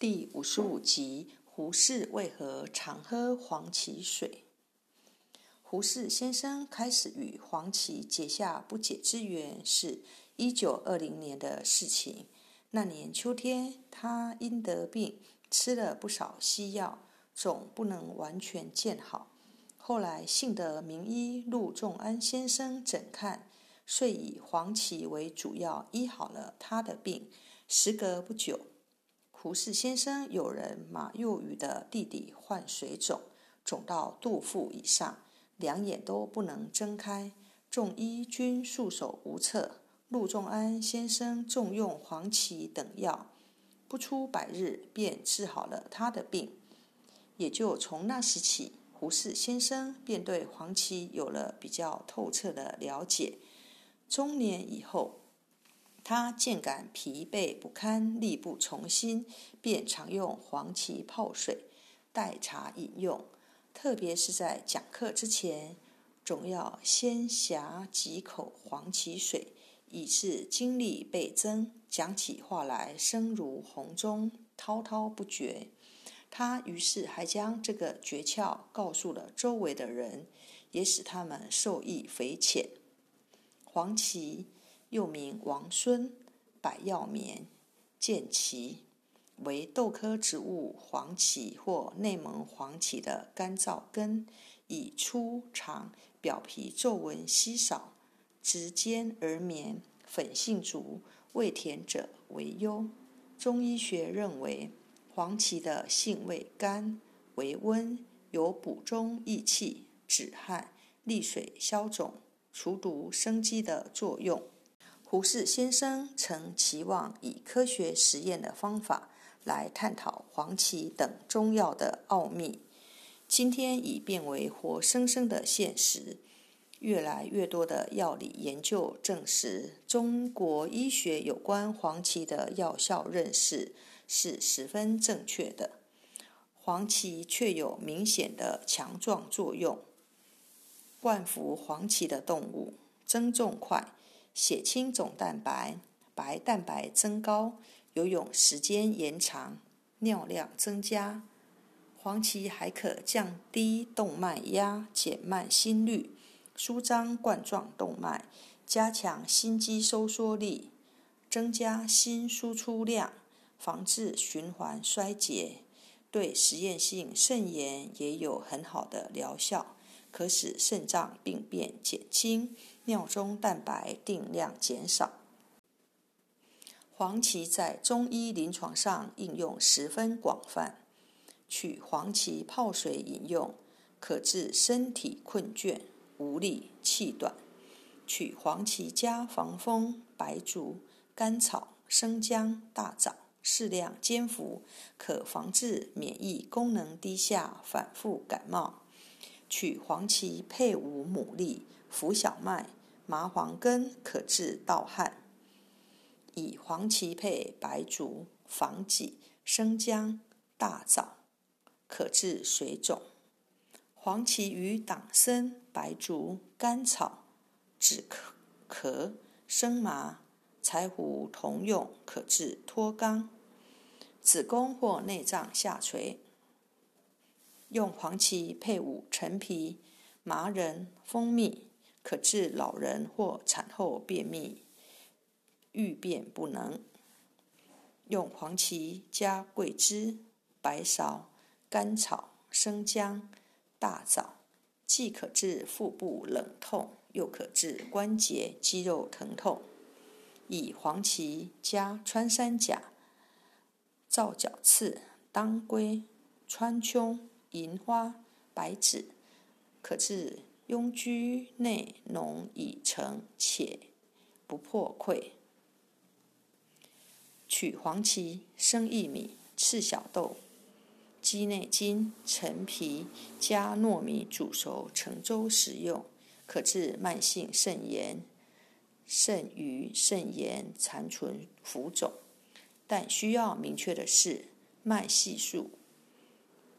第五十五集：胡适为何常喝黄芪水？胡适先生开始与黄芪结下不解之缘，是一九二零年的事情。那年秋天，他因得病，吃了不少西药，总不能完全见好。后来幸得名医陆仲安先生诊看。遂以黄芪为主药医好了他的病。时隔不久，胡适先生有人马幼宇的弟弟患水肿，肿到肚腹以上，两眼都不能睁开，众医均束手无策。陆仲安先生重用黄芪等药，不出百日便治好了他的病。也就从那时起，胡适先生便对黄芪有了比较透彻的了解。中年以后，他渐感疲惫不堪、力不从心，便常用黄芪泡水代茶饮用。特别是在讲课之前，总要先呷几口黄芪水，以致精力倍增，讲起话来声如洪钟，滔滔不绝。他于是还将这个诀窍告诉了周围的人，也使他们受益匪浅。黄芪又名王孙、百药棉、剑芪，为豆科植物黄芪或内蒙黄芪的干燥根，以粗长、表皮皱纹稀少、直尖而绵、粉性足、味甜者为优。中医学认为，黄芪的性味甘，为温，有补中益气、止汗、利水消肿。除毒生肌的作用。胡适先生曾期望以科学实验的方法来探讨黄芪等中药的奥秘，今天已变为活生生的现实。越来越多的药理研究证实，中国医学有关黄芪的药效认识是十分正确的。黄芪确有明显的强壮作用。灌服黄芪的动物增重快，血清总蛋白、白蛋白增高，游泳时间延长，尿量增加。黄芪还可降低动脉压，减慢心率，舒张冠状动脉，加强心肌收缩力，增加心输出量，防治循环衰竭。对实验性肾炎也有很好的疗效。可使肾脏病变减轻，尿中蛋白定量减少。黄芪在中医临床上应用十分广泛，取黄芪泡水饮用，可治身体困倦、无力、气短；取黄芪加防风、白术、甘草、生姜、大枣，适量煎服，可防治免疫功能低下、反复感冒。取黄芪配五牡蛎、浮小麦、麻黄根，可治盗汗；以黄芪配白术、防己、生姜、大枣，可治水肿。黄芪与党参、白术、甘草、止咳、咳、生麻、柴胡同用，可治脱肛、子宫或内脏下垂。用黄芪配伍陈皮、麻仁、蜂蜜，可治老人或产后便秘、欲便不能。用黄芪加桂枝、白芍、甘草、生姜、大枣，既可治腹部冷痛，又可治关节肌肉疼痛。以黄芪加穿山甲、皂角刺、当归、川芎。银花、白芷，可治痈疽内脓已成且不破溃。取黄芪、生薏米、赤小豆、鸡内金、陈皮加糯米煮熟成粥食用，可治慢性肾炎、肾盂、肾炎残存浮肿。但需要明确的是，脉细数。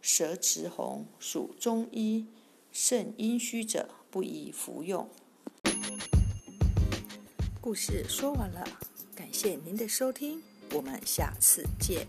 舌质红，属中医，肾阴虚者不宜服用。故事说完了，感谢您的收听，我们下次见。